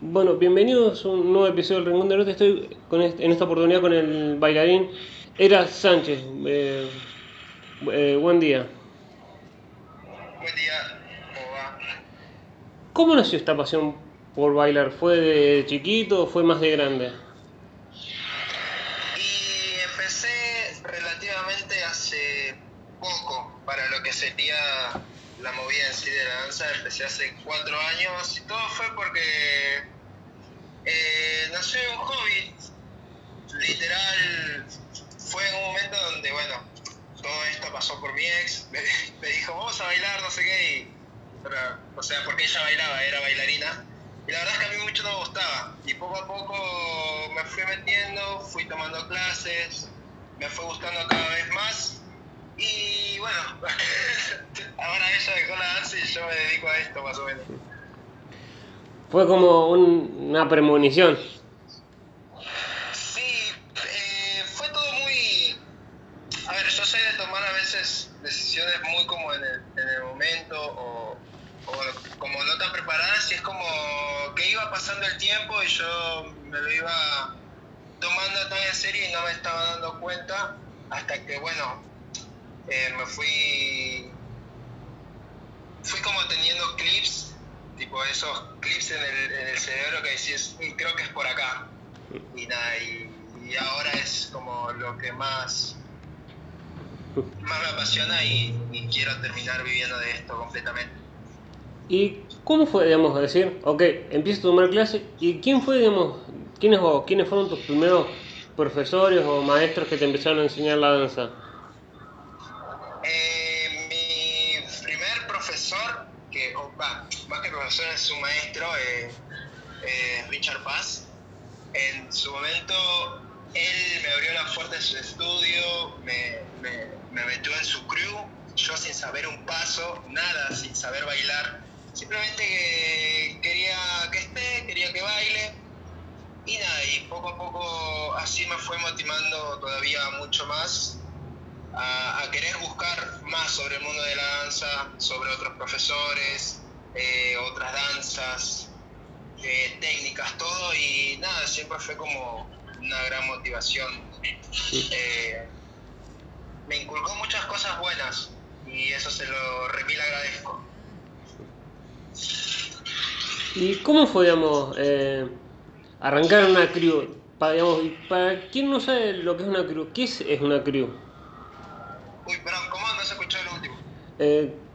Bueno, bienvenidos a un nuevo episodio del Rincón del Norte. Estoy con este- en esta oportunidad con el bailarín Era Sánchez. Eh, eh, buen día. Buen día, ¿cómo va? ¿Cómo nació esta pasión por bailar? ¿Fue de chiquito o fue más de grande? Y empecé relativamente hace poco para lo que sería la movida en sí de la danza. Empecé hace cuatro años y todo fue porque eh, nació de un hobby. Literal, fue en un momento donde, bueno, todo esto pasó por mi ex. Me, dijo, vamos a bailar, no sé qué. Y, o sea, porque ella bailaba, era bailarina. Y la verdad es que a mí mucho no me gustaba. Y poco a poco me fui metiendo, fui tomando clases, me fue gustando cada vez más. Y bueno, ahora ella dejó la danza y yo me dedico a esto más o menos. Fue como un- una premonición. Sí, eh, fue todo muy... A ver, yo soy de tomar a veces decisiones muy como en el, en el momento o, o como no tan preparadas y es como que iba pasando el tiempo y yo me lo iba tomando tan en serio y no me estaba dando cuenta hasta que, bueno, eh, me fui... Fui como teniendo clips, tipo esos clips en el, en el cerebro que decís, "Mm, creo que es por acá y nada, y, ahora es como lo que más, más me apasiona y, y quiero terminar viviendo de esto completamente. ¿Y cómo fue, digamos, decir, ok, empiezo a tomar clases y quién fue, digamos, quiénes, o quiénes fueron tus primeros profesores o maestros que te empezaron a enseñar la danza? Profesor es un maestro, eh, eh, Richard Paz, en su momento él me abrió las puertas de su estudio, me, me, me metió en su crew, yo sin saber un paso, nada, sin saber bailar, simplemente que quería que esté, quería que baile, y nada, y poco a poco así me fue motivando todavía mucho más a, a querer buscar más sobre el mundo de la danza, sobre otros profesores, eh, otras danzas, eh, técnicas, todo, y nada, siempre fue como una gran motivación. Eh, me inculcó muchas cosas buenas y eso se lo remil agradezco. ¿Y cómo fue, digamos, eh, arrancar una crew? Pa- digamos, para quien no sabe lo que es una crew, ¿qué es, es una crew? Uy, perdón, ¿cómo no se escuchó el último? Eh,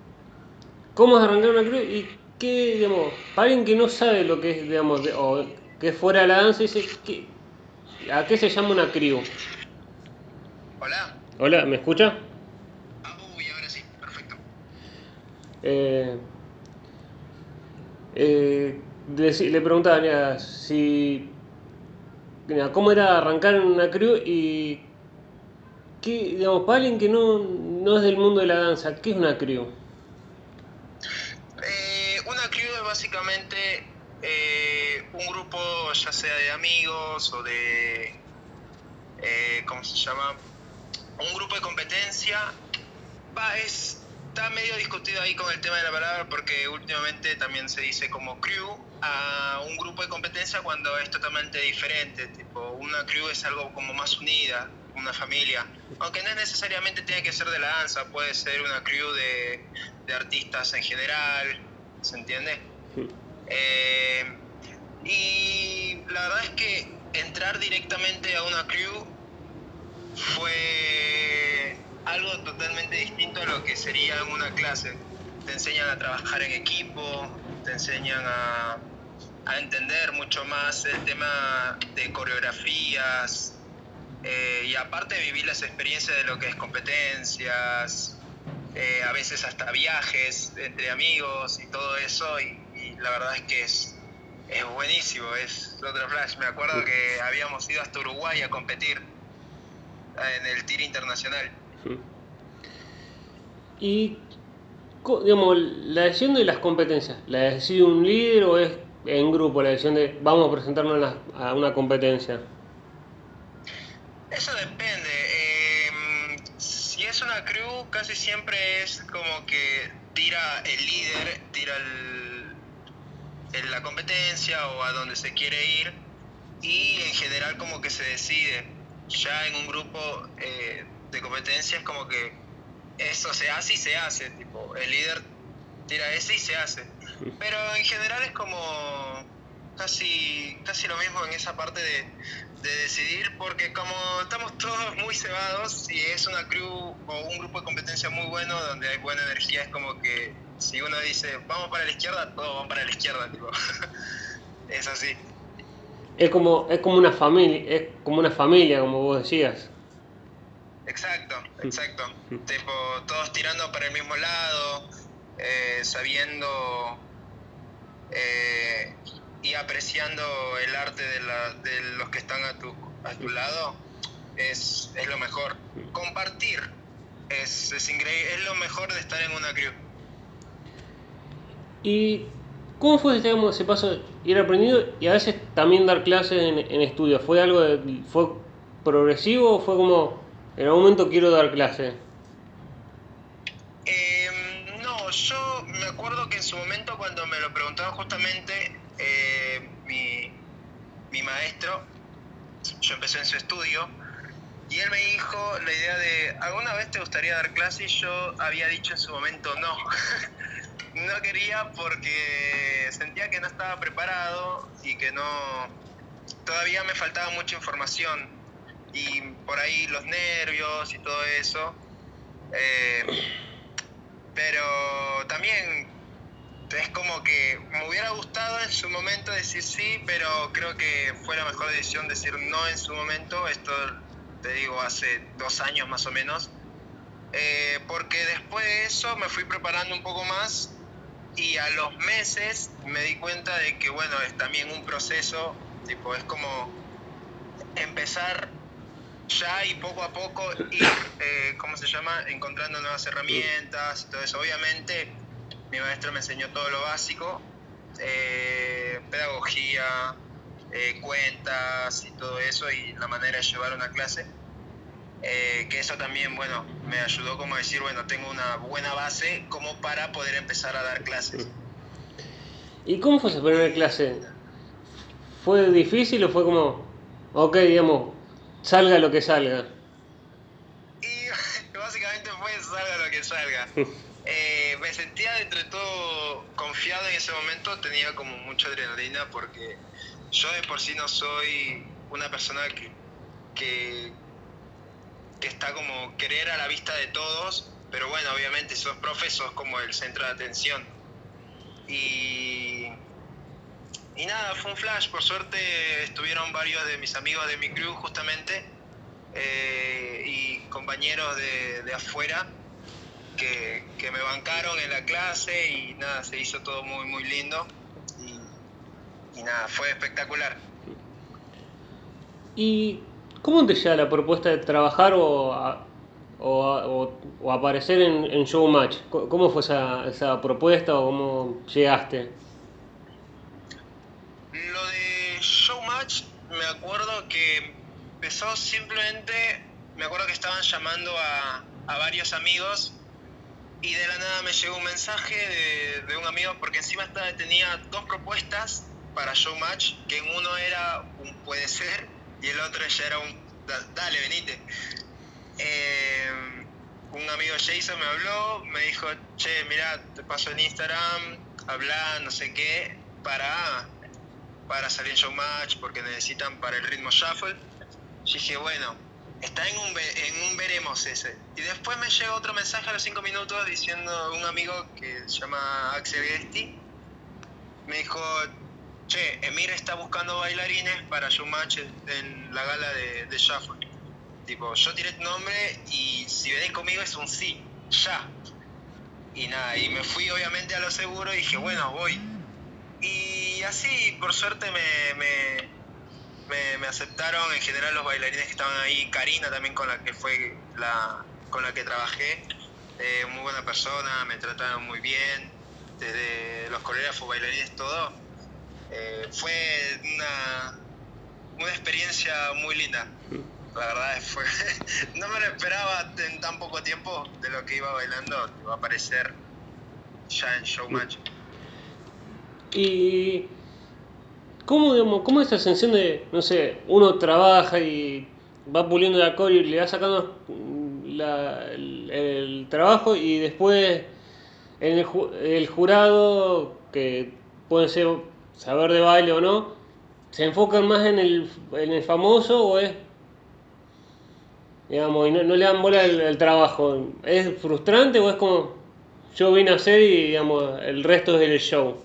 ¿Cómo es arrancar una crew? Y qué, digamos, para alguien que no sabe lo que es, digamos, de- o que es fuera de la danza, dice, ¿qué- ¿a qué se llama una crew? Hola. Hola, ¿me escucha? Ah, uy, ahora sí, perfecto. Eh, eh, le preguntaba mira, si mira, cómo era arrancar en una crew y qué, digamos, para alguien que no, no es del mundo de la danza, ¿qué es una crew? Eh, una crew es básicamente eh, un grupo ya sea de amigos o de, eh, ¿cómo se llama? Un grupo de competencia. Va, es, está medio discutido ahí con el tema de la palabra porque últimamente también se dice como crew a un grupo de competencia cuando es totalmente diferente. Tipo, una crew es algo como más unida, una familia. Aunque no necesariamente tiene que ser de la danza, puede ser una crew de, de artistas en general, ¿se entiende? Eh, y la verdad es que entrar directamente a una crew fue algo totalmente distinto a lo que sería en una clase. Te enseñan a trabajar en equipo, te enseñan a, entender mucho más el tema de coreografías eh, y aparte vivir las experiencias de lo que es competencias, eh, a veces hasta viajes entre amigos y todo eso y, y la verdad es que es, es buenísimo, es otro flash. Me acuerdo que habíamos ido hasta Uruguay a competir eh, en el tir internacional. Y, co- digamos, la decisión de las competencias, ¿la decide un líder o es en grupo la decisión de vamos a presentarnos a, la- a una competencia? Eso depende. eh, si es una crew, casi siempre es como que tira el líder, tira el, en la competencia o a donde se quiere ir y en general como que se decide. Ya en un grupo eh, de competencia es como que eso se hace y se hace, tipo, el líder tira ese y se hace. Pero en general es como casi, casi lo mismo en esa parte de, de decidir, porque como estamos todos muy cebados, si es una crew o un grupo de competencia muy bueno, donde hay buena energía, es como que si uno dice, vamos para la izquierda, todos van para la izquierda, tipo. es así. Es como, es como una familia, es como una familia, como vos decías. Exacto, exacto. tipo, todos tirando para el mismo lado, eh, sabiendo eh, y apreciando el arte de, la, de los que están a tu, a tu lado, es, es lo mejor. Compartir es, es increíble, es lo mejor de estar en una crew. ¿Y cómo fue digamos, ese paso ir aprendiendo y a veces también dar clases en, en estudio? ¿Fue algo de- fue progresivo o fue como en algún momento quiero dar clase? Eh, no, yo me acuerdo que en su momento cuando me lo preguntaban justamente eh, mi, mi maestro, yo empecé en su estudio, y él me dijo la idea de, ¿alguna vez te gustaría dar clase? Y yo había dicho en su momento no. no quería porque sentía que no estaba preparado y que no... Todavía me faltaba mucha información y por ahí los nervios y todo eso. Eh, pero también es como que me hubiera gustado en su momento decir sí, pero creo que fue la mejor decisión decir no en su momento. Esto te digo hace dos años más o menos. Eh, porque después de eso me fui preparando un poco más y a los meses me di cuenta de que bueno, es también un proceso, tipo, es como empezar ya y poco a poco ir, eh, ¿cómo se llama? Encontrando nuevas herramientas todo eso. Obviamente mi maestro me enseñó todo lo básico, eh, pedagogía, eh, cuentas y todo eso y la manera de llevar una clase. Eh, que eso también, bueno, me ayudó como a decir, bueno, tengo una buena base como para poder empezar a dar clases. ¿Y cómo fue esa primera clase? ¿Fue difícil o fue como, ok, digamos, salga lo que salga? Y básicamente fue salga lo que salga. Eh, me sentía dentro de todo confiado en ese momento, tenía como mucha adrenalina porque yo de por sí no soy una persona que, que, que está como querer a la vista de todos, pero bueno, obviamente sos profe, sos como el centro de atención. Y, y nada, fue un flash, por suerte estuvieron varios de mis amigos de mi crew justamente eh, y compañeros de, de afuera que, que, me bancaron en la clase y nada, se hizo todo muy, muy lindo y, y nada, fue espectacular. ¿Y cómo te llega la propuesta de trabajar o, a, o, a, o, o aparecer en, en, Showmatch? ¿Cómo fue esa, esa propuesta o cómo llegaste? Lo de Showmatch, me acuerdo que empezó simplemente, me acuerdo que estaban llamando a, a varios amigos y de la nada me llegó un mensaje de, un amigo porque encima estaba, tenía dos propuestas para Showmatch, que en uno era un puede ser y el otro ya era un dale, venite. Eh, un amigo Jason me habló, me dijo, che, mira, te paso en Instagram, habla, no sé qué, para, para salir en Showmatch porque necesitan para el ritmo shuffle. Y dije, bueno, está en un, en un veremos ese. Y después me llegó otro mensaje a los cinco minutos diciendo un amigo que se llama Axel Gesti. Me dijo, che, Emir está buscando bailarines para Showmatch en la gala de, de Shuffle. Tipo, yo tiré tu nombre y si venís conmigo es un sí, ya. Y nada, y me fui obviamente a lo seguro y dije, bueno, voy. Y así, por suerte, me, me, aceptaron en general los bailarines que estaban ahí, Karina también con la que fue la con la que trabajé, eh, muy buena persona, me trataron muy bien, desde los coreógrafos, bailarines, todo. Eh, fue una, una experiencia muy linda. La verdad fue, no me lo esperaba en tan poco tiempo de lo que iba bailando, iba a aparecer ya en Showmatch. Y ¿cómo, digamos, cómo esta sensación de, no sé, uno trabaja y va puliendo la core y le va sacando el, trabajo y después en el, el jurado, que puede ser saber de baile o no, se enfocan más en el, en el famoso o es, digamos, y no, no le dan bola al trabajo? ¿Es frustrante o es como yo vine a hacer y, digamos, el resto es el show?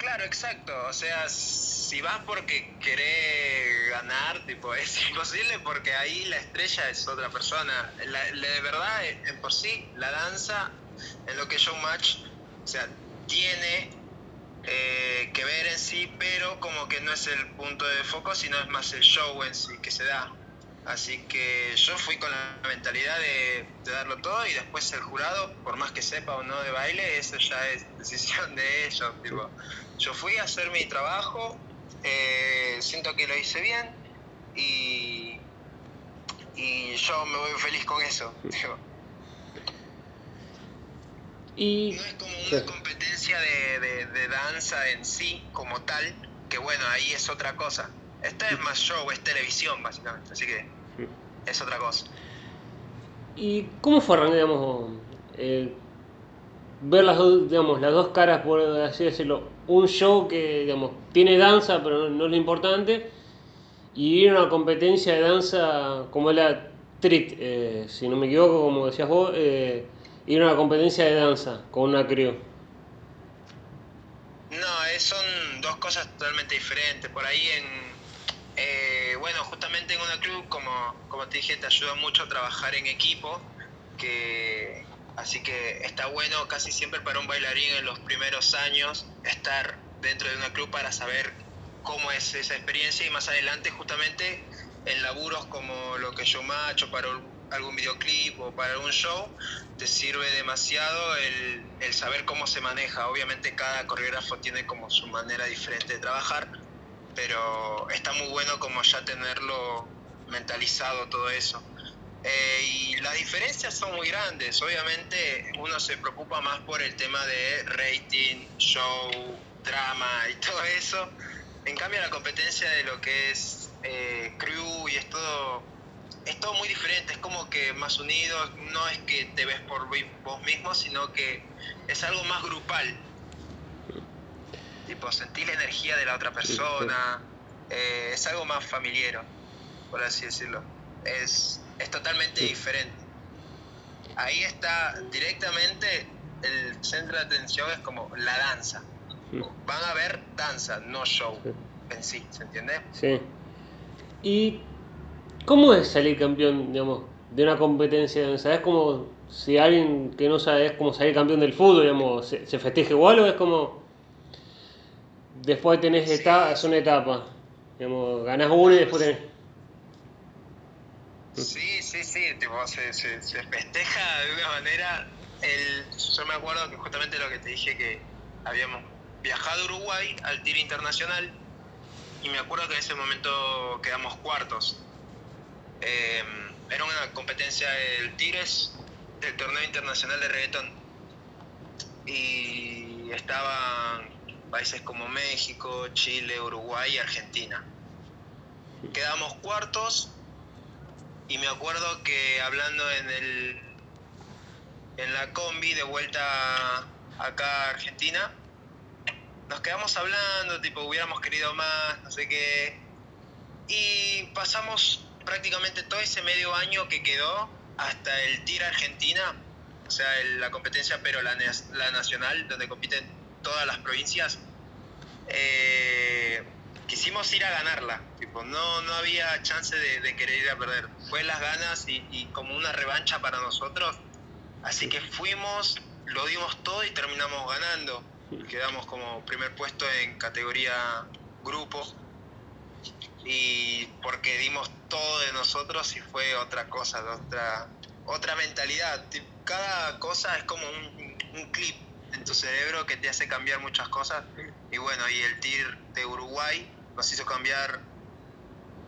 Claro, exacto. O sea, si vas porque querés ganar, tipo, es imposible porque ahí la estrella es otra persona. La, de verdad, en por sí, la danza, en lo que es showmatch, o sea, tiene eh, que ver en sí, pero como que no es el punto de foco, sino es más el show en sí que se da. Así que yo fui con la mentalidad de, de darlo todo y después el jurado, por más que sepa o no de baile, eso ya es decisión de ellos. Tipo, yo fui a hacer mi trabajo, eh, siento que lo hice bien y, y yo me voy feliz con eso. tipo. Y, No es como una competencia de, de- de danza en sí, como tal, que bueno, ahí es otra cosa. Esta es más show, es televisión básicamente, así que es otra cosa. ¿Y cómo fue, digamos, eh, ver las dos, digamos, las dos caras, por así decirlo? Un show que, digamos, tiene danza, pero no, no es lo importante, y ir a una competencia de danza como es la Trit, eh, si no me equivoco, como decías vos, eh, ir a una competencia de danza con una crew. No, son dos cosas totalmente diferentes. Por ahí en, eh, bueno, justamente en una club, como, como te dije, te ayuda mucho a trabajar en equipo, que así que está bueno casi siempre para un bailarín en los primeros años estar dentro de una club para saber cómo es esa experiencia y más adelante justamente en laburos como lo que yo macho para algún videoclip o para algún show, te sirve demasiado el, el saber cómo se maneja. Obviamente cada coreógrafo tiene como su manera diferente de trabajar, pero está muy bueno como ya tenerlo mentalizado todo eso. Eh, y las diferencias son muy grandes. Obviamente uno se preocupa más por el tema de rating, show, drama y todo eso. En cambio la competencia de lo que es eh, crew y es todo, es todo muy diferente. Es como que más unidos. No es que te ves por vos mismo, sino que es algo más grupal. Tipo, sentir la energía de la otra persona. eh, es algo más familiar, por así decirlo. Es, es totalmente diferente. Ahí está directamente el centro de atención, es como la danza. Van a ver danza, no show en sí, ¿se entiende? Sí. ¿Y cómo es salir campeón, digamos, de una competencia de danza? ¿Es como si alguien que no sabe es como salir campeón del fútbol, digamos, se, se festeja igual o es como después tenés Sí. etapa, es una etapa, digamos, ganás una y después tenés... Sí, sí, sí, tipo, se, se, se festeja de una manera. El, yo me acuerdo que justamente lo que te dije que habíamos viajado a Uruguay al tiro internacional y me acuerdo que en ese momento quedamos cuartos. Eh, era una competencia del Tires, del torneo internacional de reggaetón. Y estaban países como México, Chile, Uruguay y Argentina. Quedamos cuartos y me acuerdo que hablando en el en la combi de vuelta acá a Argentina, nos quedamos hablando, tipo, hubiéramos querido más, no sé qué. Y pasamos prácticamente todo ese medio año que quedó hasta el TIR Argentina, o sea, el- la competencia, pero la, la nacional, donde compiten todas las provincias. Eh, quisimos ir a ganarla, tipo, no, no había chance de, querer ir a perder. Fue las ganas y, como una revancha para nosotros. Así que fuimos, lo dimos todo y terminamos ganando. Quedamos como primer puesto en categoría grupo. Y porque dimos todo de nosotros y fue otra cosa, otra, otra mentalidad. Cada cosa es como un clip en tu cerebro que te hace cambiar muchas cosas. Y bueno, y el TIR de Uruguay nos hizo cambiar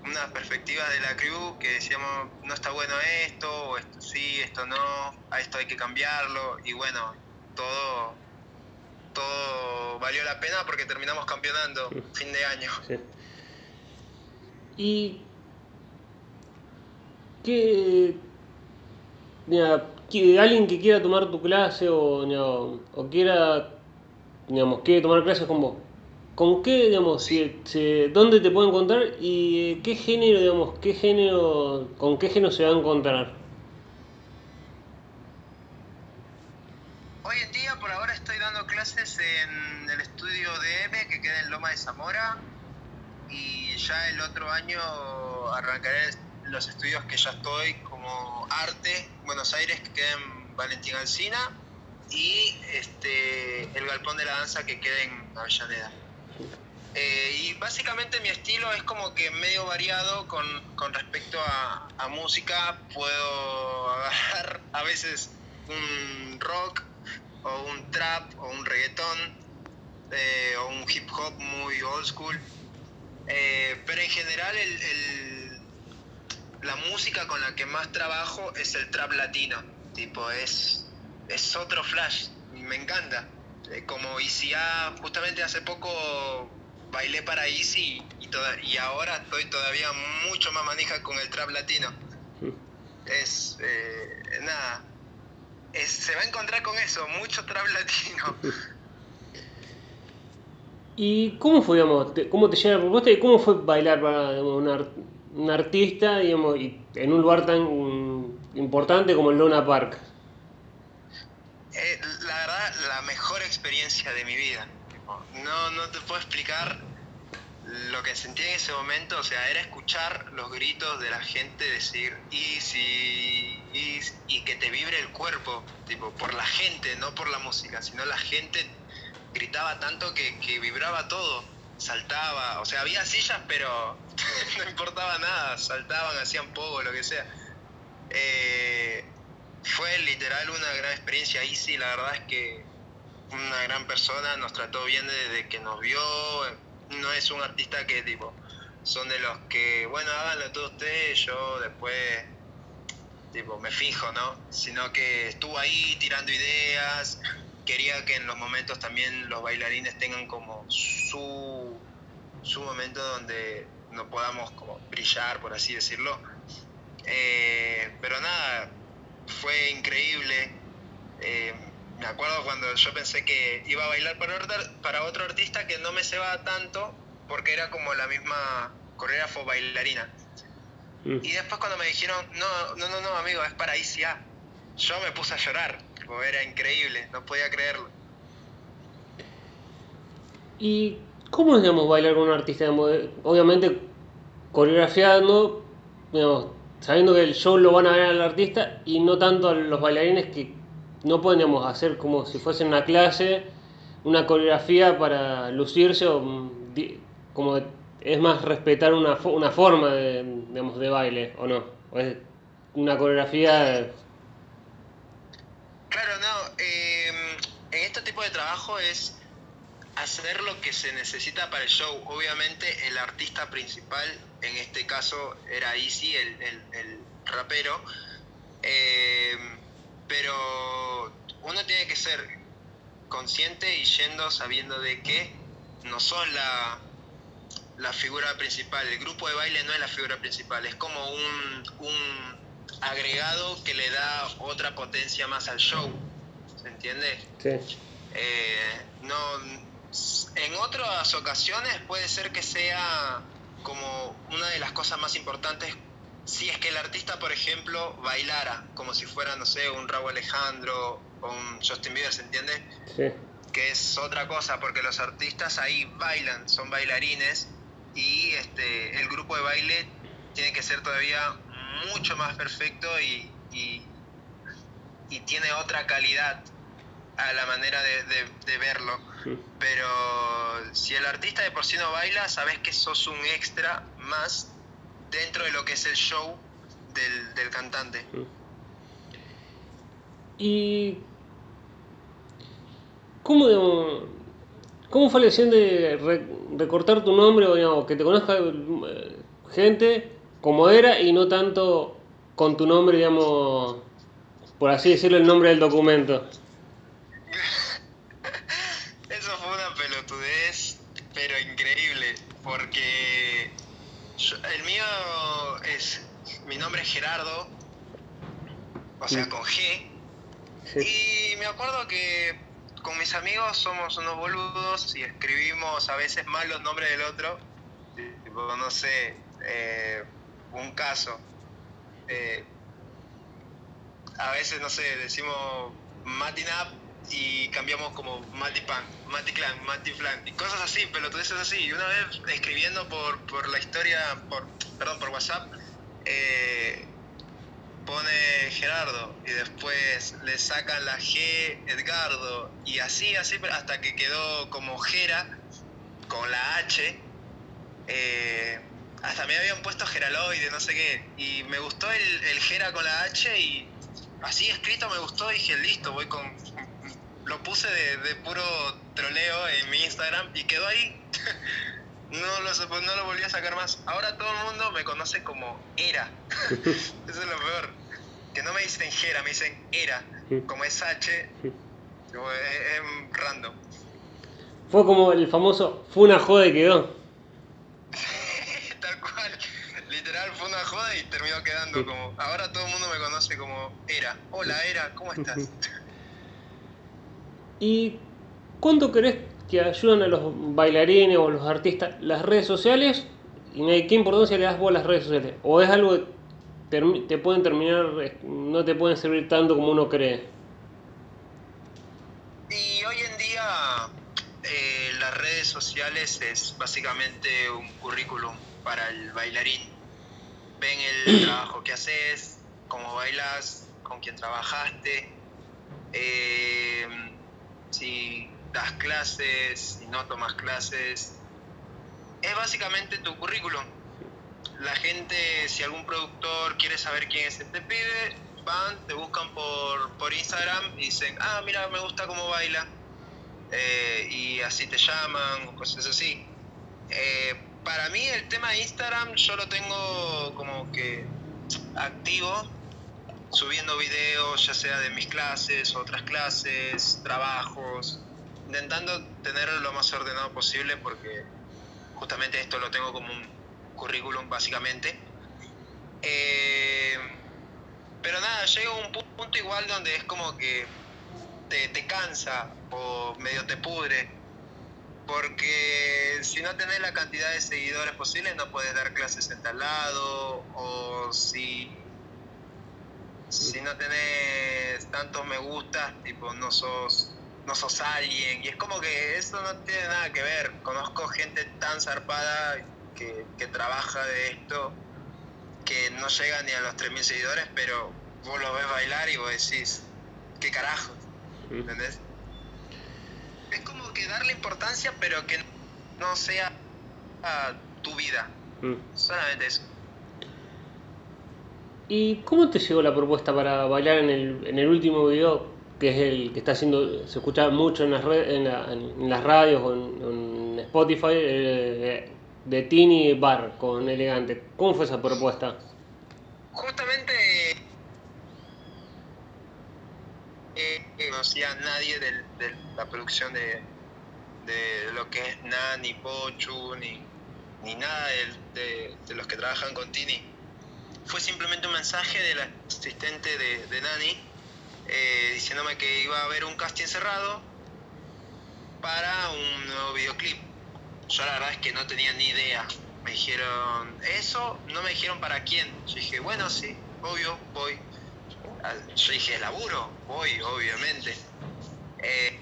una perspectiva de la crew que decíamos, no está bueno esto, o esto sí, esto no, a esto hay que cambiarlo, y bueno, todo todo valió la pena porque terminamos campeonando fin de año. Sí. Y que, mira, que alguien que quiera tomar tu clase o, digamos, o quiera, digamos, quiere tomar clases con vos, ¿con qué, digamos, si, si- dónde te pueden encontrar y qué género, digamos, qué género, con qué género se va a encontrar? Hoy en día, por ahora, estoy dando clases en el estudio de M, que queda en Loma de Zamora. Y ya el otro año arrancaré los estudios que ya estoy, Arte, Buenos Aires, que queda en Valentín Alsina. Y este, el Galpón de la Danza, que queda en Avellaneda. Eh, y básicamente mi estilo es como que medio variado con, con respecto a, música. Puedo agarrar a veces un rock o un trap o un reggaetón eh, o un hip hop muy old school. Eh, pero en general el- la música con la que más trabajo es el trap latino. Tipo, es, es otro flash. Me encanta. Eh, como ICA, justamente hace poco bailé para Easy y, toda- y ahora estoy todavía mucho más manija con el trap latino. Es, eh, nada, es- se va a encontrar con eso, mucho trap latino. ¿Y cómo fue, digamos, te- cómo te llega la propuesta y cómo fue bailar para digamos, un, ar- un artista, digamos, y en un lugar tan importante como el Luna Park? Eh, la verdad, la mejor experiencia de mi vida. No, no te puedo explicar lo que sentí en ese momento. O sea, era escuchar los gritos de la gente decir easy, easy", y que te vibre el cuerpo, tipo, por la gente, no por la música, sino la gente gritaba tanto que, que vibraba todo. Saltaba, o sea, había sillas, pero no importaba nada, saltaban, hacían poco, lo que sea. Eh, fue literal una gran experiencia. Easy, la verdad es que una gran persona, nos trató bien desde que nos vio. No es un artista que tipo, son de los que, bueno, háganlo todo ustedes, yo después tipo me fijo, ¿no? Sino que estuvo ahí tirando ideas, quería que en los momentos también los bailarines tengan como su, su momento donde no podamos como brillar, por así decirlo. Eh, pero nada, fue increíble. Eh, me acuerdo cuando yo pensé que iba a bailar para otro, para otro artista que no me cebaba tanto porque era como la misma coreógrafo bailarina. Mm. Y después cuando me dijeron, no, no, no, no, amigo, es para ICA, yo me puse a llorar, era increíble, no podía creerlo. ¿Y cómo es, bailar con un artista? digamos, eh, obviamente coreografiando, digamos, sabiendo que el show lo van a ver al artista y no tanto a los bailarines que no pueden, digamos, hacer como si fuese una clase, una coreografía para lucirse o mm, como es más respetar una, una forma de, digamos, de baile, ¿o no? O es una coreografía... Claro, no, eh, en este tipo de trabajo es hacer lo que se necesita para el show. Obviamente el artista principal, en este caso era Easy, el, el- el rapero, eh, pero uno tiene que ser consciente y yendo sabiendo de que no son la, la figura principal, el grupo de baile no es la figura principal, es como un, un agregado que le da otra potencia más al show, ¿se entiende? Sí. Eh, no, en otras ocasiones puede ser que sea como una de las cosas más importantes si es que el artista, por ejemplo, bailara como si fuera, no sé, un Raúl Alejandro o un Justin Bieber, ¿se entiende? Sí. que es otra cosa, porque los artistas ahí bailan, son bailarines, y este, el grupo de baile tiene que ser todavía mucho más perfecto y, y, y tiene otra calidad a la manera de, de- de verlo. Pero si el artista de por sí no baila, sabes que sos un extra más dentro de lo que es el show del, del cantante. ¿Y cómo, digamos, cómo fue la decisión de re- recortar tu nombre o digamos, que te conozca eh, gente como era y no tanto con tu nombre, digamos, por así decirlo, el nombre del documento? increíble porque el mío es, mi nombre es Gerardo, o sea, con G. Y me acuerdo que con mis amigos somos unos boludos y escribimos a veces mal los nombres del otro. no sé, eh, un caso. Eh, a veces, no sé, decimos Matinap y cambiamos como Matipan, Maticlan, Matiflan y cosas así, pero todo eso es así. Y una vez escribiendo por, por la historia, por, perdón, por WhatsApp, eh, pone Gerardo y después le sacan la G Edgardo y así, así hasta que quedó como Gera con la H. Eh, hasta me habían puesto Geraloide, no sé qué. Y me gustó el, el Gera con la H y así escrito me gustó. Dije, listo, voy con. Lo puse de, de puro troleo en mi Instagram y quedó ahí. no, lo, no lo volví a sacar más. Ahora todo el mundo me conoce como Era. Eso es lo peor. Que no me dicen Gera, me dicen Era. Como es H, es, random. Fue como el famoso, fue una joda y quedó. Tal cual. Literal, fue una joda y terminó quedando como. Ahora todo el mundo me conoce como Era. Hola, Era, ¿cómo estás? ¿Y cuánto crees que ayudan a los bailarines o los artistas las redes sociales? ¿Y qué importancia le das vos a las redes sociales? ¿O es algo que te pueden terminar, no te pueden servir tanto como uno cree? Y hoy en día eh, las redes sociales es básicamente un currículum para el bailarín. Ven el trabajo que haces, cómo bailas, con quién trabajaste, eh, si das clases, si no tomas clases. Es básicamente tu currículum. La gente, si algún productor quiere saber quién es este pibe, van, te buscan por, por Instagram y dicen, ah, mira, me gusta cómo baila. Eh, y así te llaman, o cosas así. Eh, para mí el tema de Instagram yo lo tengo como que activo, subiendo videos, ya sea de mis clases, otras clases, trabajos, intentando tenerlo lo más ordenado posible porque justamente esto lo tengo como un currículum básicamente. Eh, pero nada, llega un punto igual donde es como que te, te cansa o medio te pudre. Porque si no tenés la cantidad de seguidores posible no puedes dar clases en tal lado. O si, si no tenés tantos me gustas, tipo no sos no sos alguien. Y es como que eso no tiene nada que ver. Conozco gente tan zarpada que, que trabaja de esto que no llega ni a los 3.000 seguidores, pero vos lo ves bailar y vos decís, ¿qué carajo? ¿Entendés? Es como que darle importancia, pero que no sea a tu vida. Solamente eso. ¿Y cómo te llegó la propuesta para bailar en el, en el último video que es el que está haciendo, se escucha mucho en las, en, las radios o en, Spotify, eh, de Tini Bar con Elegante. ¿Cómo fue esa propuesta? Justamente eh, no conocía a nadie de, la producción de, de, lo que es Nani, Pochu, ni, ni nada de, de, los que trabajan con Tini. Fue simplemente un mensaje del asistente de Nani eh, diciéndome que iba a haber un casting cerrado para un nuevo videoclip. Yo la verdad es que no tenía ni idea. Me dijeron, eso, no me dijeron para quién. Yo dije, bueno, sí, obvio, voy. Yo dije, laburo, voy, obviamente. Eh,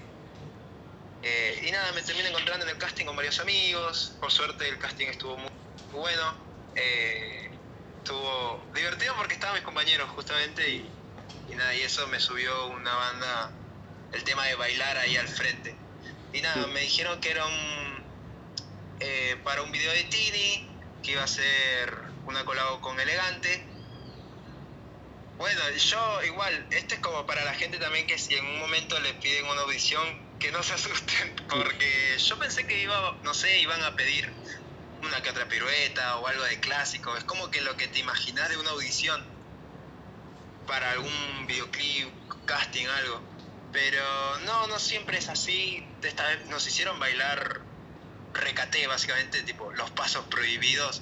eh, y nada, me terminé encontrando en el casting con varios amigos. Por suerte el casting estuvo muy, bueno. Estuvo divertido porque estaban mis compañeros justamente y y nada, y eso me subió una banda, el tema de bailar ahí al frente. Y nada, me dijeron que era un, eh, para un video de Tini, que iba a ser una colabo con Elegante. Bueno, yo igual, este es como para la gente también que si en un momento les piden una audición, que no se asusten, porque yo pensé que iba, no sé, iban a pedir una que otra pirueta o algo de clásico. Es como que lo que te imaginas de una audición para algún videoclip, casting, algo. Pero no, no siempre es así. Esta vez nos hicieron bailar recaté básicamente, tipo los pasos prohibidos.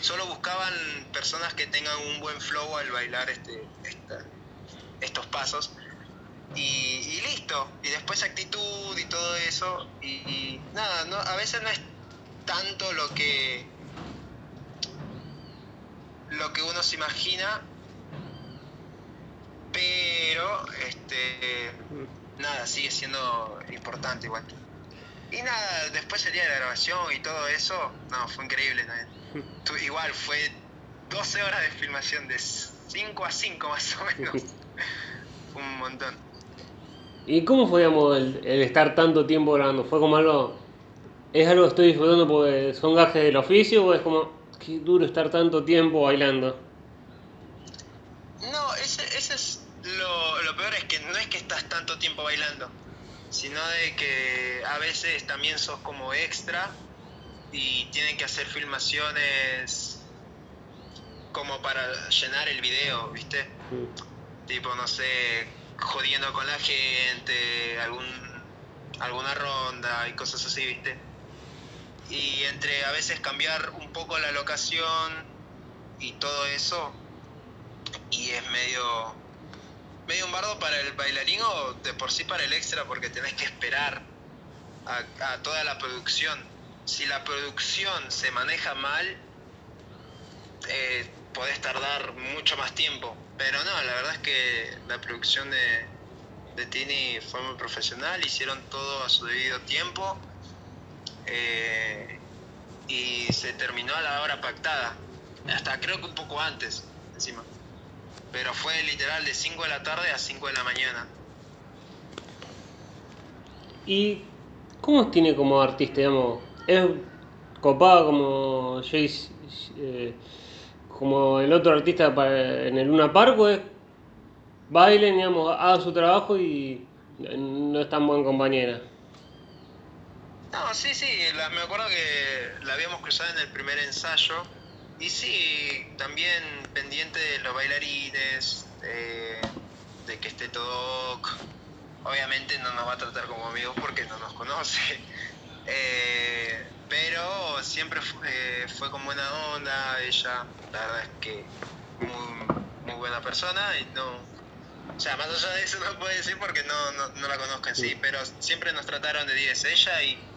Solo buscaban personas que tengan un buen flow al bailar este, estos pasos. Y, listo. Y después actitud y todo eso. Y, nada, no, a veces no es tanto lo que lo que uno se imagina, pero este nada, sigue siendo importante igual. Y nada, después sería la grabación y todo eso, no, fue increíble también. igual, fue 12 horas de filmación, de 5 a 5 más o menos. Un montón. ¿Y cómo fue, digamos, el, estar tanto tiempo grabando? ¿Fue como algo, es algo que estoy disfrutando porque son gajes del oficio o es como, qué duro estar tanto tiempo bailando? No, ese, ese es lo, lo peor, es que no es que estás tanto tiempo bailando sino de que a veces también sos como extra y tienen que hacer filmaciones como para llenar el video, ¿viste? Tipo, no sé, jodiendo con la gente, algún, alguna ronda y cosas así, ¿viste? Y entre a veces cambiar un poco la locación y todo eso, y es medio medio un bardo para el bailarín o de por sí para el extra porque tenés que esperar a, toda la producción. Si la producción se maneja mal, eh, podés tardar mucho más tiempo. Pero no, la verdad es que la producción de, de Tini fue muy profesional, hicieron todo a su debido tiempo eh, y se terminó a la hora pactada. Hasta creo que un poco antes, encima. Pero fue literal de 5 de la tarde a 5 de la mañana. ¿Y cómo tiene como artista, digamos? ¿Es copado como Jace, eh, como el otro artista en el Luna Park o es bailen, digamos, haga su trabajo y no es tan buen compañera? No, sí, sí, me acuerdo que la habíamos cruzado en el primer ensayo y sí, también pendiente de los bailarines, de que esté todo... Obviamente no nos va a tratar como amigos porque no nos conoce. Eh, pero siempre fue, con buena onda ella. La verdad es que muy, buena persona y no... O sea, más allá de eso no puedo decir porque no, no, la conozco en sí, pero siempre nos trataron de 10 ella y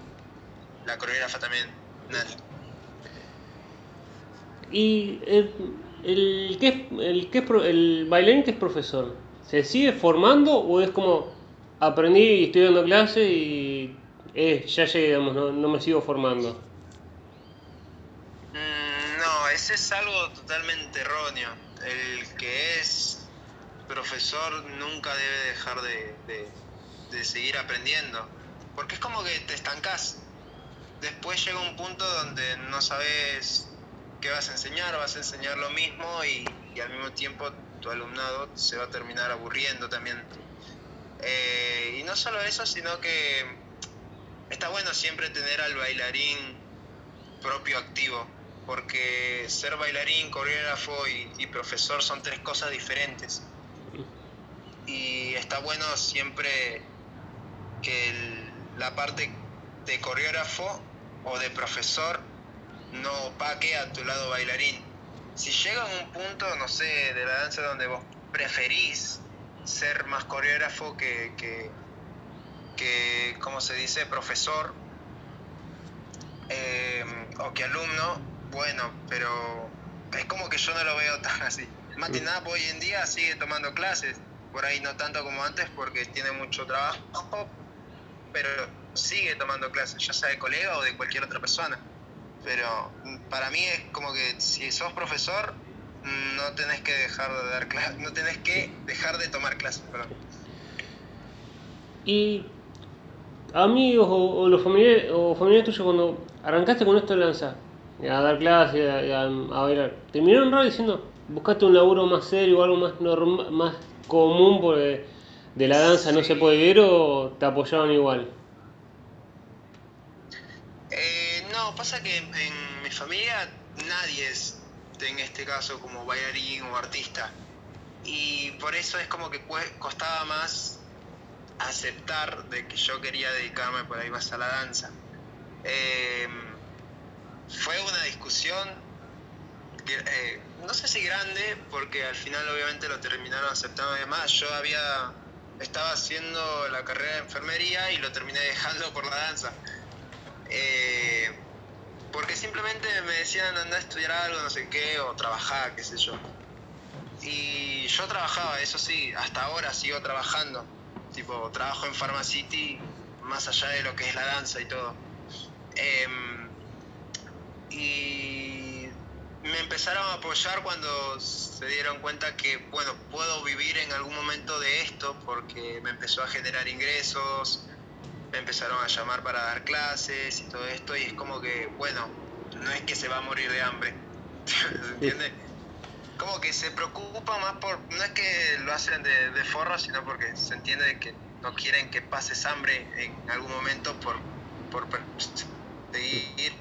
la coreógrafa también, Nani. Y el, el, que, el, que, el bailarín que es profesor, ¿se sigue formando o es como aprendí y estoy dando clase y eh, ya llegué, no, no me sigo formando? Mm, no, ese es algo totalmente erróneo. El que es profesor nunca debe dejar de, de, de seguir aprendiendo. Porque es como que te estancas. Después llega un punto donde no sabes vas a enseñar? Vas a enseñar lo mismo y, al mismo tiempo tu alumnado se va a terminar aburriendo también. Eh, y no solo eso, sino que está bueno siempre tener al bailarín propio activo, porque ser bailarín, coreógrafo y, profesor son tres cosas diferentes. Y está bueno siempre que la parte de coreógrafo o de profesor no opaque a tu lado bailarín. Si llega a un punto, no sé, de la danza donde vos preferís ser más coreógrafo que, que, que ¿cómo se dice?, profesor eh, o que alumno, bueno, pero es como que yo no lo veo tan así. Matinap hoy en día sigue tomando clases, por ahí no tanto como antes porque tiene mucho trabajo, pero sigue tomando clases, ya sea de colega o de cualquier otra persona pero para mí es como que si sos profesor no tenés que dejar de dar clases, no tenés que dejar de tomar clases, perdón. Y amigos o, los familiares, o familiares tuyos cuando arrancaste con esto de lanza, a dar clases, a, a, bailar, terminaron raro diciendo, buscaste un laburo más serio o algo más normal, más común porque de la danza no se puede ver o te apoyaban igual? Pasa que en, mi familia nadie es en este caso como bailarín o artista. Y por eso es como que costaba más aceptar de que yo quería dedicarme por ahí más a la danza. Eh, fue una discusión, eh, no sé si grande, porque al final obviamente lo terminaron aceptando además. Yo había, estaba haciendo la carrera de enfermería y lo terminé dejando por la danza. Eh, porque simplemente me decían anda a estudiar algo, no sé qué, o trabajar, qué sé yo. Y yo trabajaba, eso sí, hasta ahora sigo trabajando. Tipo, trabajo en Pharmacity más allá de lo que es la danza y todo. Em, y me empezaron a apoyar cuando se dieron cuenta que, bueno, puedo vivir en algún momento de esto porque me empezó a generar ingresos, me empezaron a llamar para dar clases y todo esto y es como que, bueno, no es que se va a morir de hambre, ¿se entiende? Como que se preocupa más por, no es que lo hacen de, de forro, sino porque se entiende que no quieren que pases hambre en algún momento por, por perseguir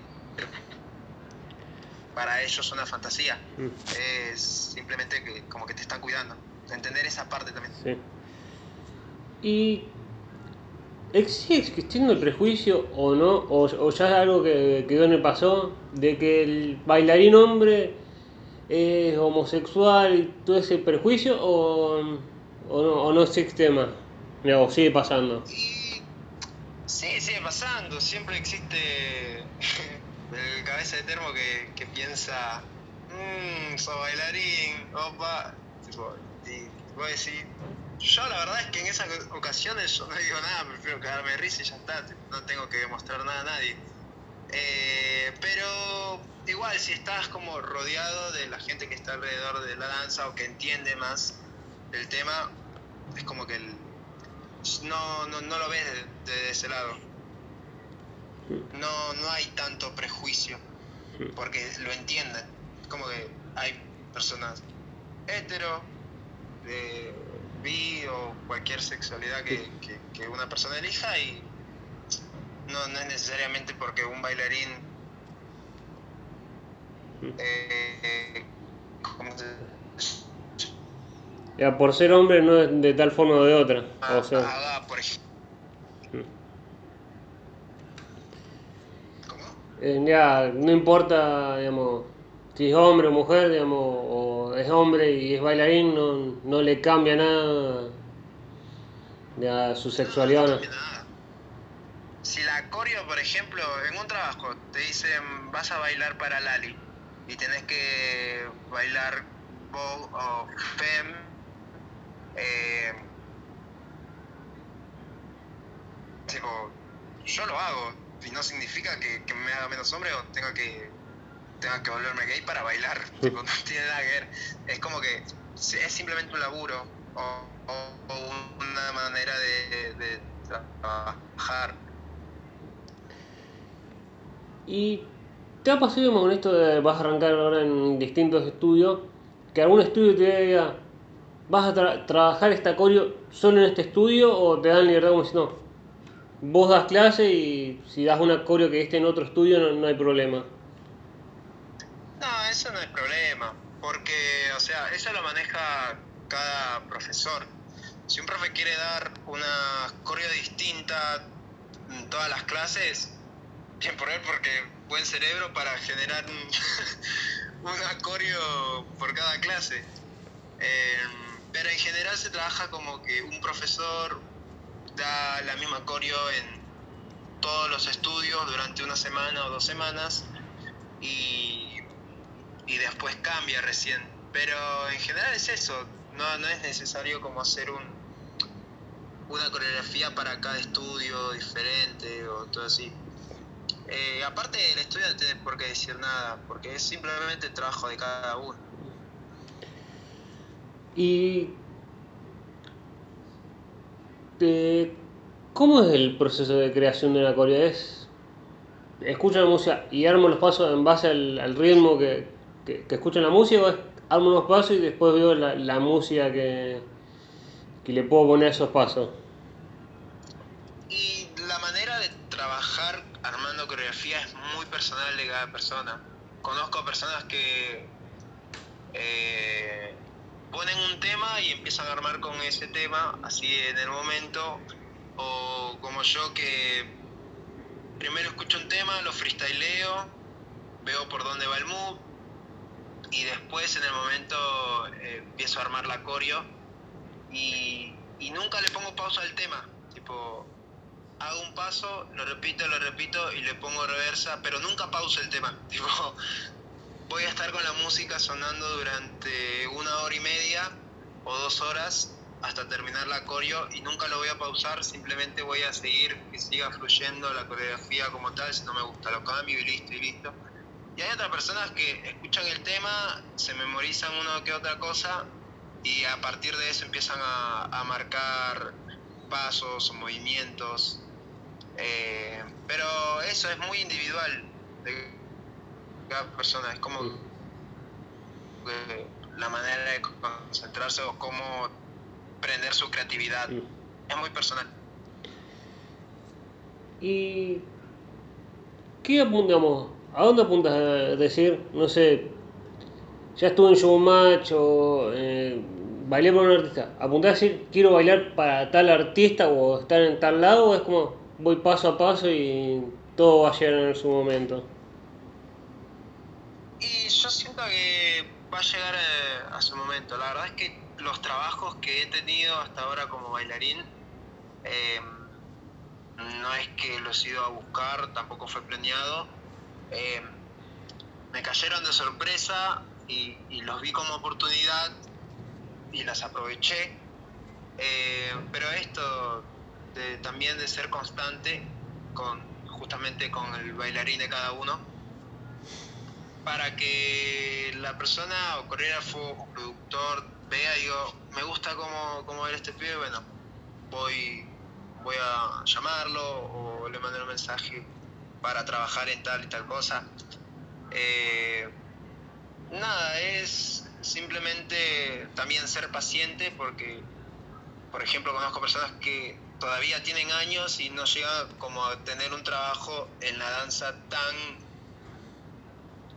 para ellos una fantasía. Mm. Es simplemente que como que te están cuidando. Entender esa parte también. Sí. Y ¿Sigue existiendo el prejuicio o no? O, o ya es algo que quedó en el de que el bailarín hombre es homosexual y todo ese prejuicio o, o, no, o no más? Mira, O sigue pasando. Y sí, sigue pasando. Siempre existe el cabeza de termo que, que piensa, mmm, sos bailarín, opa. Tipo, y vos decís, yo la verdad es que en esas ocasiones yo no digo nada, prefiero quedarme risa y ya está, no tengo que demostrar nada a nadie. Eh, pero igual, si estás como rodeado de la gente que está alrededor de la danza o que entiende más el tema, es como que el- no, no, no lo ves de, de ese lado. No, no hay tanto prejuicio, porque lo entienden. Como que hay personas hetero, de bi o cualquier sexualidad que, que- que una persona elija y no, no es necesariamente porque un bailarín eh, ¿cómo se- Ya, por ser hombre no es de tal forma o de otra. O sea, haga, por ejemplo. ¿Cómo? eh, ya no importa, digamos, si es hombre o mujer, digamos, o es hombre y es bailarín, no, no le cambia nada ya su sexualidad. No, ¿no? nada. Si la coreo, por ejemplo, en un trabajo te dicen vas a bailar para Lali y tenés que bailar Vogue o Femme, eh, yo lo hago y no significa que, que me haga menos hombre o tenga que tenga que volverme gay para bailar. Tipo, no tiene nada que ver. Es como que es simplemente un laburo o, o- o una manera de, de trabajar. ¿Y te ha pasado con esto de vas a arrancar ahora en distintos estudios? Que algún estudio te diga, vas a tra- trabajar esta coreo solo en este estudio o te dan libertad como si no. Vos das clase y si das una coreo que esté en otro estudio no, no hay problema. No, eso no es problema, porque, o sea, eso lo maneja cada profesor. Si un profe quiere dar una coreo distinta en todas las clases, bien por él, porque buen cerebro para generar un- una coreo por cada clase. Eh, pero en general se trabaja como que un profesor da la misma coreo en todos los estudios durante una semana o dos semanas y, y después cambia recién. Pero en general es eso, no, no es necesario como hacer un, una coreografía para cada estudio diferente o todo así. Eh, aparte el estudio no tiene por qué decir nada, porque es simplemente el trabajo de cada uno. ¿Y te- cómo es el proceso de creación de una coreo? ¿Es, escuchan la música y armo los pasos en base al ritmo que, que, que escuchan la música armo los pasos y después veo la, la música que, que le puedo poner a esos pasos? Y la manera de trabajar armando coreografía es muy personal de cada persona. Conozco personas que eh, ponen un tema y empiezan a armar con ese tema así en el momento, o como yo que primero escucho un tema, lo freestyleo, veo por dónde va el mood y después en el momento eh, empiezo a armar la coreo y, nunca le pongo pausa al tema. Tipo, hago un paso, lo repito, lo repito y le pongo reversa, pero nunca pausa el tema. Tipo, voy a estar con la música sonando durante una hora y media o dos horas hasta terminar la coreo y nunca lo voy a pausar, simplemente voy a seguir que siga fluyendo la coreografía como tal, si no me gusta lo cambio y listo y listo. Hay otras personas que escuchan el tema, se memorizan una que otra cosa y a partir de eso empiezan a, a marcar pasos o movimientos. Eh, pero eso es muy individual de cada persona, es como la manera de concentrarse o cómo prender su creatividad. Es muy personal. ¿Y qué apuntamos? ¿A dónde apuntas a decir, no sé, ya estuve en showmatch o eh, bailé por un artista? ¿Apuntás a decir, quiero bailar para tal artista o estar en tal lado? ¿O es como, voy paso a paso y todo va a llegar en su momento? Y yo siento que va a llegar eh, a su momento. La verdad es que los trabajos que he tenido hasta ahora como bailarín, eh, no es que los he ido a buscar, tampoco fue planeado. Eh, me cayeron de sorpresa y, los vi como oportunidad y las aproveché. pero esto también de ser constante con justamente con el bailarín de cada uno para que la persona o coreógrafo o productor vea y digo, me gusta cómo, cómo ver este pibe, bueno, voy, voy a llamarlo o le mando un mensaje para trabajar en tal y tal cosa. Eh, nada, es simplemente también ser paciente porque, por ejemplo, conozco personas que todavía tienen años y no llegan como a tener un trabajo en la danza tan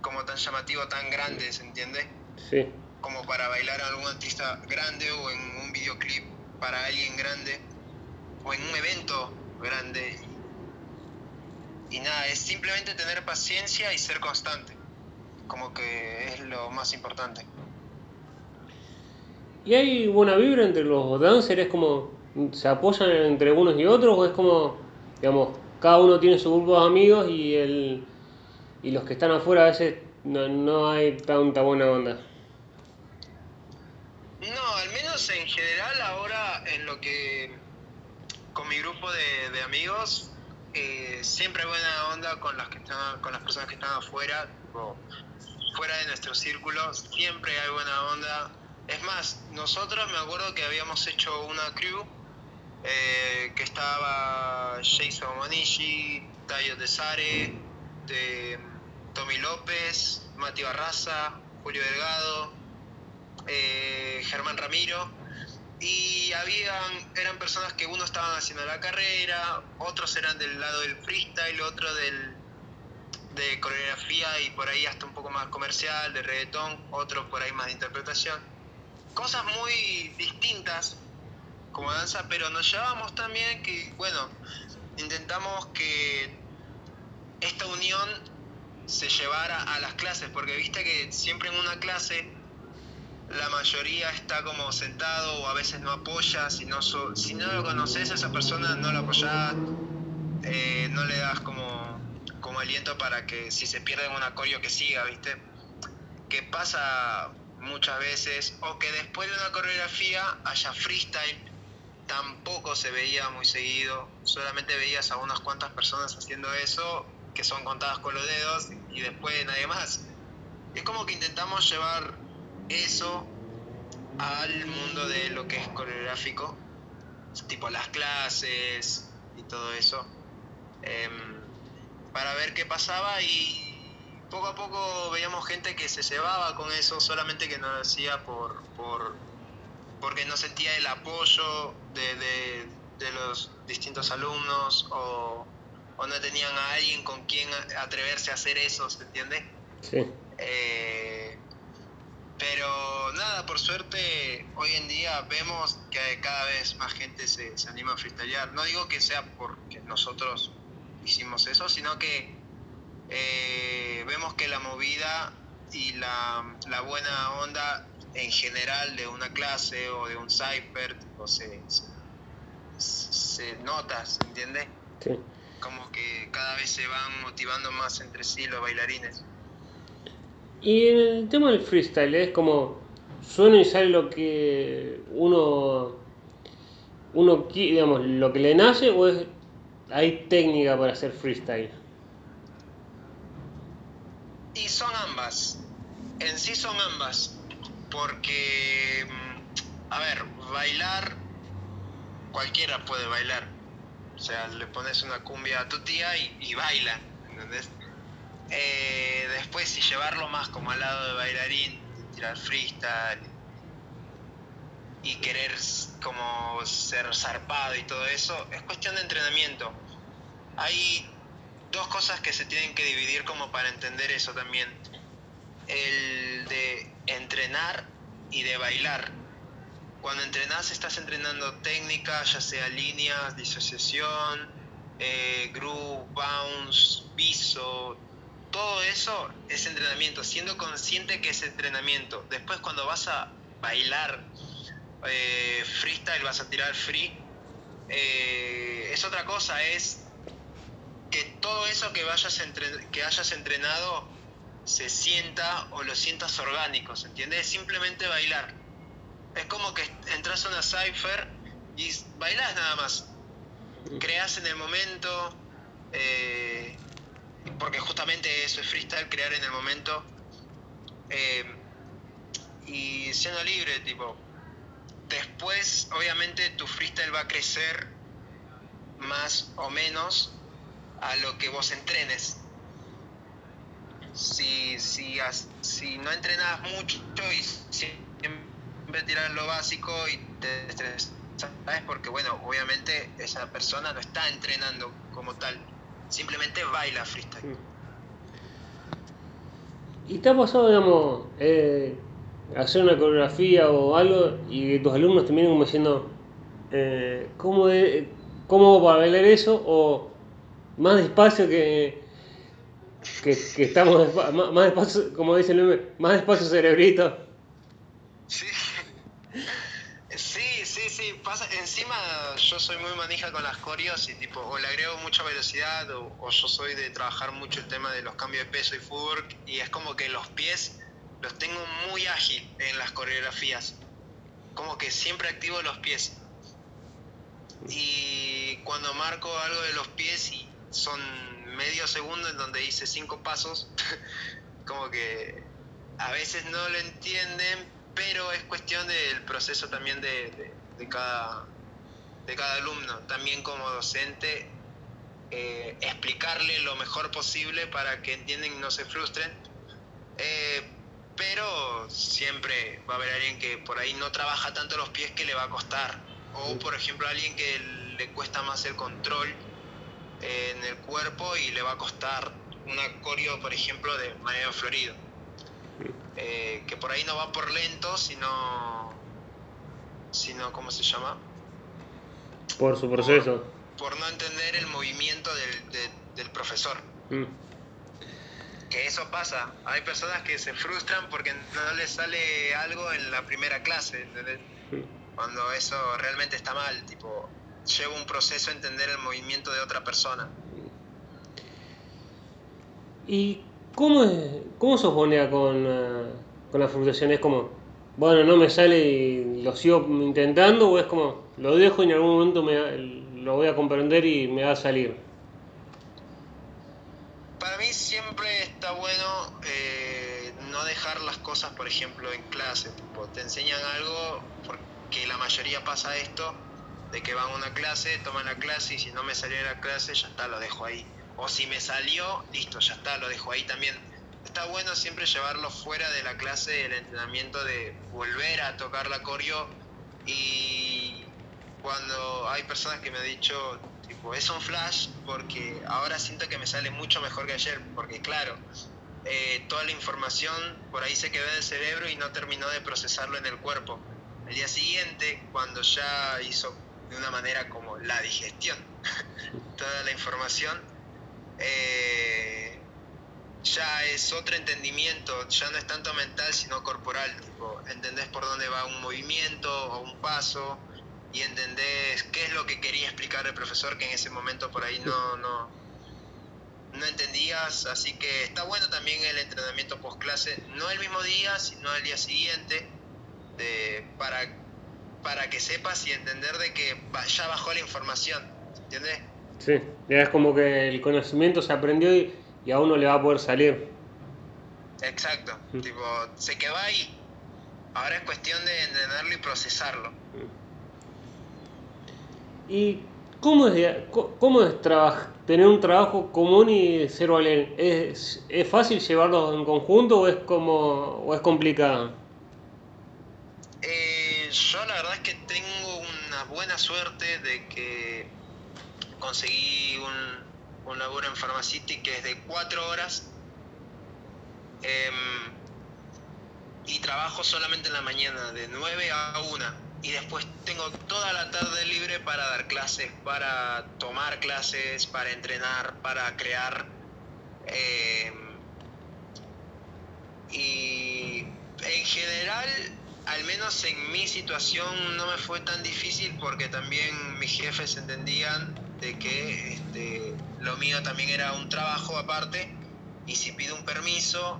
como tan llamativo, tan grande, ¿se entiende? Sí. Como para bailar a algún artista grande o en un videoclip para alguien grande o en un evento grande. Y, nada, es simplemente tener paciencia y ser constante, como que es lo más importante. ¿Y hay buena vibra entre los dancers? ¿Es como se apoyan entre unos y otros o es como, digamos, cada uno tiene su grupo de amigos y el y los que están afuera a veces no, no hay tanta buena onda. No, al menos en general ahora en lo que con mi grupo de, de amigos eh, siempre buena onda con las que están con las personas que están afuera, tipo, fuera de nuestro círculo, siempre hay buena onda. Es más, nosotros me acuerdo que habíamos hecho una crew eh, que estaba Jason Monishi, Tayo Tesare, de Tommy López, Mati Barraza, Julio Delgado, eh, Germán Ramiro. Y habían, eran personas que uno estaban haciendo la carrera, otros eran del lado del freestyle, otro del, de coreografía y por ahí hasta un poco más comercial, de reggaetón, otro por ahí más de interpretación. Cosas muy distintas como danza, pero nos llevamos también que, bueno, intentamos que esta unión se llevara a las clases, porque viste que siempre en una clase la mayoría está como sentado o a veces no apoya, si no, so, si no lo conoces a esa persona no lo apoyas, eh, no le das como, como aliento para que si se pierde en una coreo que siga, viste, que pasa muchas veces, o que después de una coreografía haya freestyle, tampoco se veía muy seguido, solamente veías a unas cuantas personas haciendo eso que son contadas con los dedos y después nadie más. Es como que intentamos llevar eso al mundo de lo que es coreográfico, tipo las clases y todo eso, eh, para ver qué pasaba y poco a poco veíamos gente que se cebaba con eso, solamente que no lo hacía por, por, porque no sentía el apoyo de, de, de los distintos alumnos o o no tenían a alguien con quien atreverse a hacer eso, ¿se entiende? Sí. Eh, pero nada, por suerte hoy en día vemos que cada vez más gente se, se anima a freestylear. No digo que sea porque nosotros hicimos eso, sino que eh, vemos que la movida y la, la, buena onda en general de una clase o de un cipher se, se, nota, ¿se entiende? Sí. Como que cada vez se van motivando más entre sí los bailarines. Y en el tema del freestyle, es como suena y sale lo que uno, uno digamos, lo que le nace o es, hay técnica para hacer freestyle. Y son ambas, en sí son ambas, porque, mm, a ver, bailar, cualquiera puede bailar. O sea, le pones una cumbia a tu tía y, y baila, ¿entendés? Eh, después, si llevarlo más como al lado de bailarín, tirar freestyle y querer como ser zarpado y todo eso, es cuestión de entrenamiento. Hay dos cosas que se tienen que dividir como para entender eso también. El de entrenar y de bailar. Cuando entrenas estás entrenando técnica, ya sea líneas, disociación, eh, groove, bounce, piso, todo eso es entrenamiento, siendo consciente que es entrenamiento. Después cuando vas a bailar eh, freestyle, vas a tirar free, eh, es otra cosa, es que todo eso que, vayas que hayas entrenado se sienta o lo sientas orgánico, ¿se entiende? Es simplemente bailar. Es como que entras a una cipher y bailas nada más. Creas en el momento, eh, porque justamente eso es freestyle, crear en el momento. Eh, y siendo libre, tipo, después obviamente tu freestyle va a crecer más o menos a lo que vos entrenes. Si, si, si no entrenas mucho y siempre tirar lo básico y te estresas, porque bueno, obviamente esa persona no está entrenando como tal simplemente baila freestyle. ¿Y te ha pasado, digamos, eh, hacer una coreografía o algo y tus alumnos te vienen como diciendo, eh, ¿cómo, de, ¿cómo para bailar eso? O más despacio que, que, estamos, más, más, despacio, como dice el meme, más despacio cerebrito. Sí. Encima yo soy muy manija con las coreos y tipo, o le agrego mucha velocidad o, yo soy de trabajar mucho el tema de los cambios de peso y footwork y es como que los pies los tengo muy ágil en las coreografías. Como que siempre activo los pies. Y cuando marco algo de los pies y son medio segundo en donde hice cinco pasos, como que a veces no lo entienden, pero es cuestión del proceso también de cada, de cada alumno. También como docente, eh, explicarle lo mejor posible para que entiendan y no se frustren. Eh, pero siempre va a haber alguien que por ahí no trabaja tanto los pies que le va a costar. O por ejemplo alguien que le cuesta más el control eh, en el cuerpo y le va a costar una coreo, por ejemplo, de manera florido. que por ahí no va por lento, sino sino, ¿cómo se llama? Por su proceso. Por, no entender el movimiento del, del profesor. Mm. Que eso pasa. Hay personas que se frustran porque no les sale algo en la primera clase, mm. Cuando eso realmente está mal, tipo, lleva un proceso a entender el movimiento de otra persona. ¿Y cómo, es, cómo sos con, uh, con la frustración? Es como, bueno, no me sale y lo sigo intentando o es como lo dejo y en algún momento me, lo voy a comprender y me va a salir? Para mí siempre está bueno eh, no dejar las cosas, por ejemplo, en clase. te enseñan algo, porque la mayoría pasa esto, de que van a una clase, toman la clase y si no me salió la clase, ya está, lo dejo ahí. O si me salió, listo, ya está, lo dejo ahí también está bueno siempre llevarlo fuera de la clase, el entrenamiento de volver a tocar la coreo y cuando hay personas que me han dicho, tipo, es un flash porque ahora siento que me sale mucho mejor que ayer, porque claro, eh, toda la información por ahí se quedó en el cerebro y no terminó de procesarlo en el cuerpo. El día siguiente, cuando ya hizo de una manera como la digestión toda la información, eh, ya es otro entendimiento, ya no es tanto mental sino corporal, tipo, entendés por dónde va un movimiento o un paso y entendés qué es lo que quería explicar el profesor que en ese momento por ahí no, no, no entendías, así que está bueno también el entrenamiento post clase, no el mismo día, sino el día siguiente, de, para, para que sepas y entender de que ya bajó la información, ¿entiendes? Sí, ya es como que el conocimiento se aprendió y, y a uno le va a poder salir. Exacto, tipo, se quedó ahí. Ahora es cuestión de entenderlo y procesarlo. ¿Y cómo es, cómo es tener un trabajo común y ser valer? ¿Es, ¿Es fácil llevarlos en conjunto o es, como, o es complicado? Eh, yo la verdad es que tengo una buena suerte de que conseguí un, un laburo en Pharmacity que es de cuatro horas em, y trabajo solamente en la mañana, de 9 a 1. Y después tengo toda la tarde libre para dar clases, para tomar clases, para entrenar, para crear. Em, y en general, al menos en mi situación, no me fue tan difícil porque también mis jefes entendían de que este, lo mío también era un trabajo aparte y si pido un permiso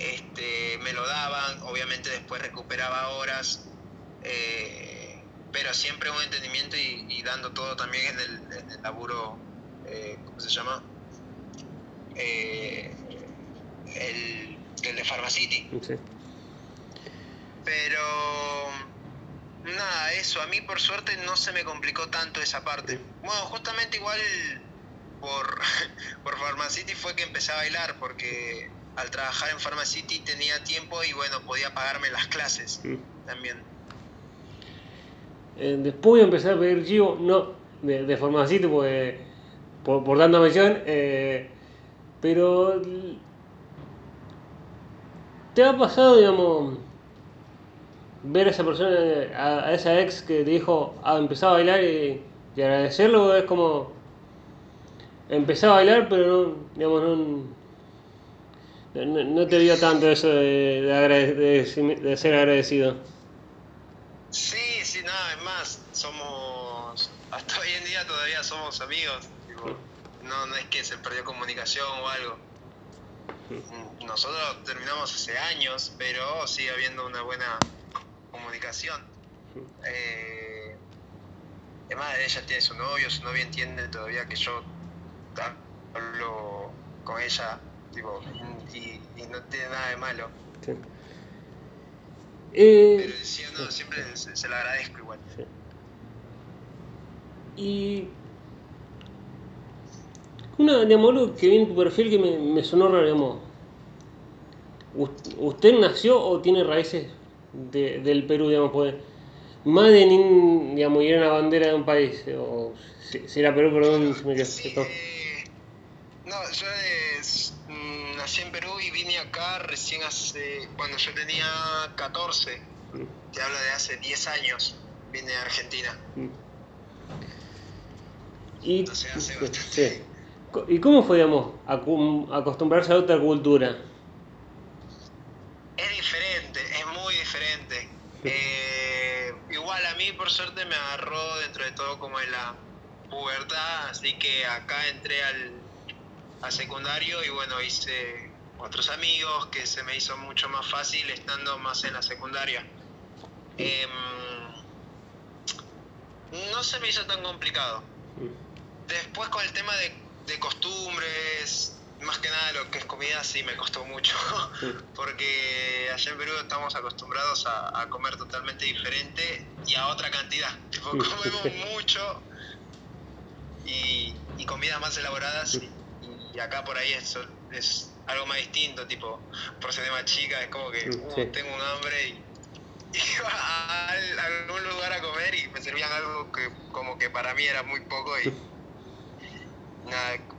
este, me lo daban, obviamente después recuperaba horas, eh, pero siempre un entendimiento y, dando todo también en el, laburo, eh, ¿cómo se llama? Eh, el, el, de Pharmacity. Pero nada, eso, a mí por suerte no se me complicó tanto esa parte. Bueno, justamente igual por, por Pharmacity fue que empecé a bailar, porque al trabajar en Pharmacity tenía tiempo y bueno, podía pagarme las clases también. Eh, después empecé a pedir chivo, no de, de Pharmacity, pues, por, por tanta mención, eh, pero ¿te ha pasado, digamos, ver a esa persona, a, esa ex que te dijo, ah, empezó a bailar y, agradecerlo, es como, empezó a bailar, pero no, digamos, no, no, te dio tanto eso de, de, ser agradecido. Sí, sí, nada, es más, somos, hasta hoy en día todavía somos amigos, no, no es que se perdió comunicación o algo. Nosotros terminamos hace años, pero sigue habiendo una buena comunicación. Eh, además, ella tiene su novio, su novio entiende todavía que yo hablo con ella tipo, y, no tiene nada de malo. Eh, Pero no, siempre se, lo agradezco igual. Y una, digamos, algo que vi en tu perfil que me, me sonó raro, digamos. ¿Usted nació o tiene raíces de, del Perú, digamos, pues, más de digamos, ir a una bandera de un país, o si, era Perú, perdón, me quedé. No, yo mm, nací en Perú y vine acá recién hace, cuando yo tenía 14, mm. te hablo de hace 10 años, vine a Argentina. Mm. Y, sí. ¿Y cómo fue, digamos, acostumbrarse a otra cultura? Es diferente, diferente. Eh, igual a mí por suerte me agarró dentro de todo como en la pubertad, así que acá entré al, secundario y bueno, hice otros amigos que se me hizo mucho más fácil estando más en la secundaria. Em, no se me hizo tan complicado. Después con el tema de, de costumbres, más que nada lo que es comida sí me costó mucho, porque allá en Perú estamos acostumbrados a, comer totalmente diferente y a otra cantidad. Tipo, comemos mucho y, comidas más elaboradas y, acá por ahí es, es algo más distinto, tipo porciones más chica, es como que uh, tengo un hambre y, iba a, algún lugar a comer y me servían algo que como que para mí era muy poco y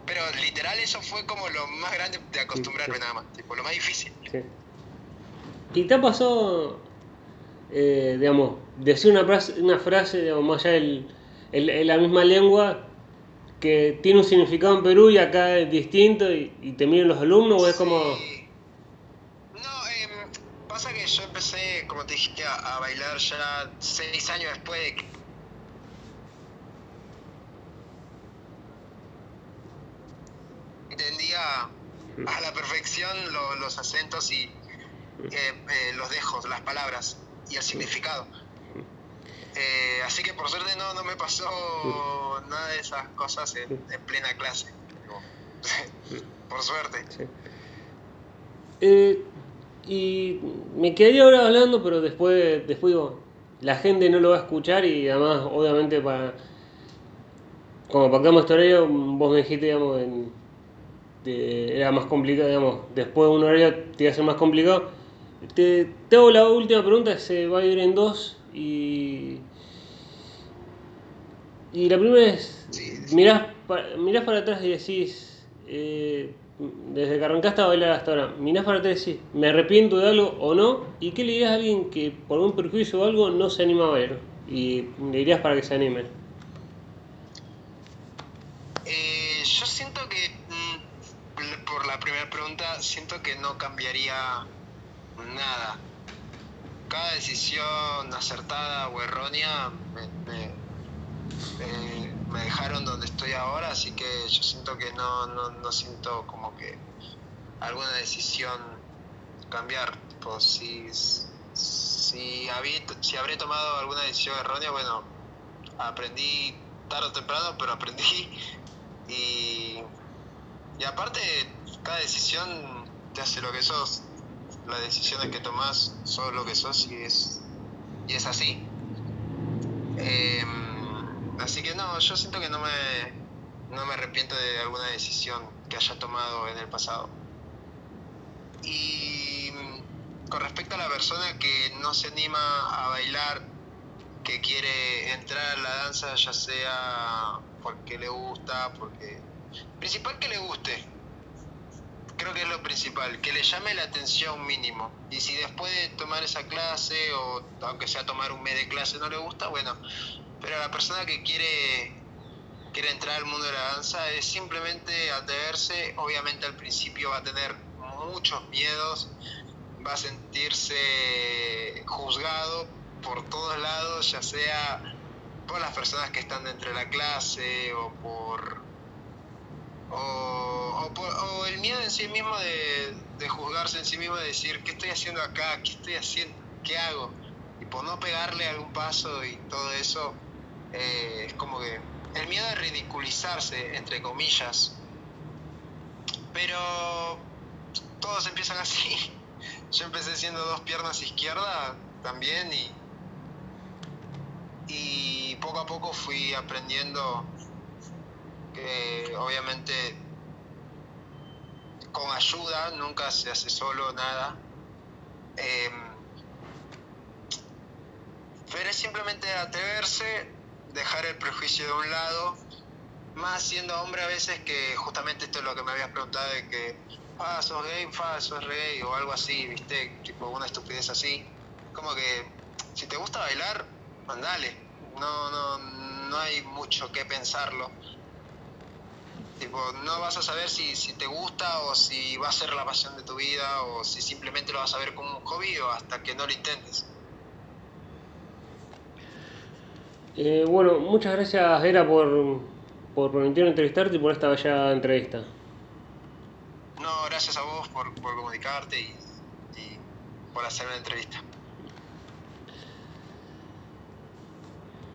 pero literal eso fue como lo más grande de acostumbrarme nada más, tipo, lo más difícil. ¿Y te ha pasado, eh, digamos, decir una frase, una frase digamos, más allá en la misma lengua, que tiene un significado en Perú y acá es distinto y, y te miran los alumnos o es como... No, em, pasa que yo empecé, como te dije, a, a bailar ya seis años después de que entendía a la perfección lo- los acentos y eh, eh, los dejos, las palabras y el significado. Eh, así que por suerte no, no me pasó nada de esas cosas en, en plena clase. Por suerte. Eh, y me quedaría ahora hablando, pero después, después digo, la gente no lo va a escuchar y además, obviamente, para como este horario, vos me dijiste, digamos, en- de- era más complicado, digamos, después de un horario te iba a ser más complicado. Te, te hago la última pregunta, se va a ir en dos y... Y la primera es, Sí. mirás, pa- mirás para atrás y decís, eh, desde que arrancaste a bailar hasta ahora, mirás para atrás y decís, ¿me arrepiento de algo o no? ¿Y qué le dirías a alguien que por un perjuicio o algo no se anima a bailar? Y le dirías para que se anime. Eh, yo siento que, mm, por la primera pregunta, siento que no cambiaría nada. Cada decisión acertada o errónea me, me- dejaron donde estoy ahora, así que yo siento que no, no, no siento como que alguna decisión cambiar. Tipo, si, si, habí- si habré tomado alguna decisión errónea, bueno, aprendí tarde o temprano, pero aprendí. Y, y aparte, cada decisión te hace lo que sos. Las decisiones que tomás sos lo que sos y es, y es así. Em, así que no, yo siento que no me, no me arrepiento de alguna decisión que haya tomado en el pasado. Y con respecto a la persona que no se anima a bailar, que quiere entrar a la danza, ya sea porque le gusta, porque... Principal que le guste. Creo que es lo principal, que le llame la atención mínimo. Y si después de tomar esa clase, o aunque sea tomar un mes de clase, no le gusta, bueno. Pero a la persona que quiere, quiere entrar al mundo de la danza es simplemente atreverse. Obviamente al principio va a tener muchos miedos, va a sentirse juzgado por todos lados, ya sea por las personas que están dentro de la clase o por o, o o el miedo en sí mismo de, de juzgarse en sí mismo de decir qué estoy haciendo acá, qué estoy haciendo, qué hago y por no pegarle algún paso y todo eso eh, es como que el miedo de ridiculizarse entre comillas. Pero todos empiezan así. Yo empecé siendo dos piernas izquierdas también y y poco a poco fui aprendiendo que obviamente con ayuda, nunca se hace solo nada. Em, pero es simplemente atreverse, dejar el prejuicio de un lado, más siendo hombre a veces que justamente esto es lo que me habías preguntado de que, ah, sos gay, fa, sos re gay o algo así, viste, tipo una estupidez así. Como que si te gusta bailar, mandale, no, no, no hay mucho que pensarlo. Tipo, no vas a saber si, si te gusta o si va a ser la pasión de tu vida o si simplemente lo vas a ver como un hobby o hasta que no lo intentes. Eh, bueno, muchas gracias, Era, por, por permitirme entrevistarte y por esta bella entrevista. No, gracias a vos por, por comunicarte y, y por hacer una entrevista.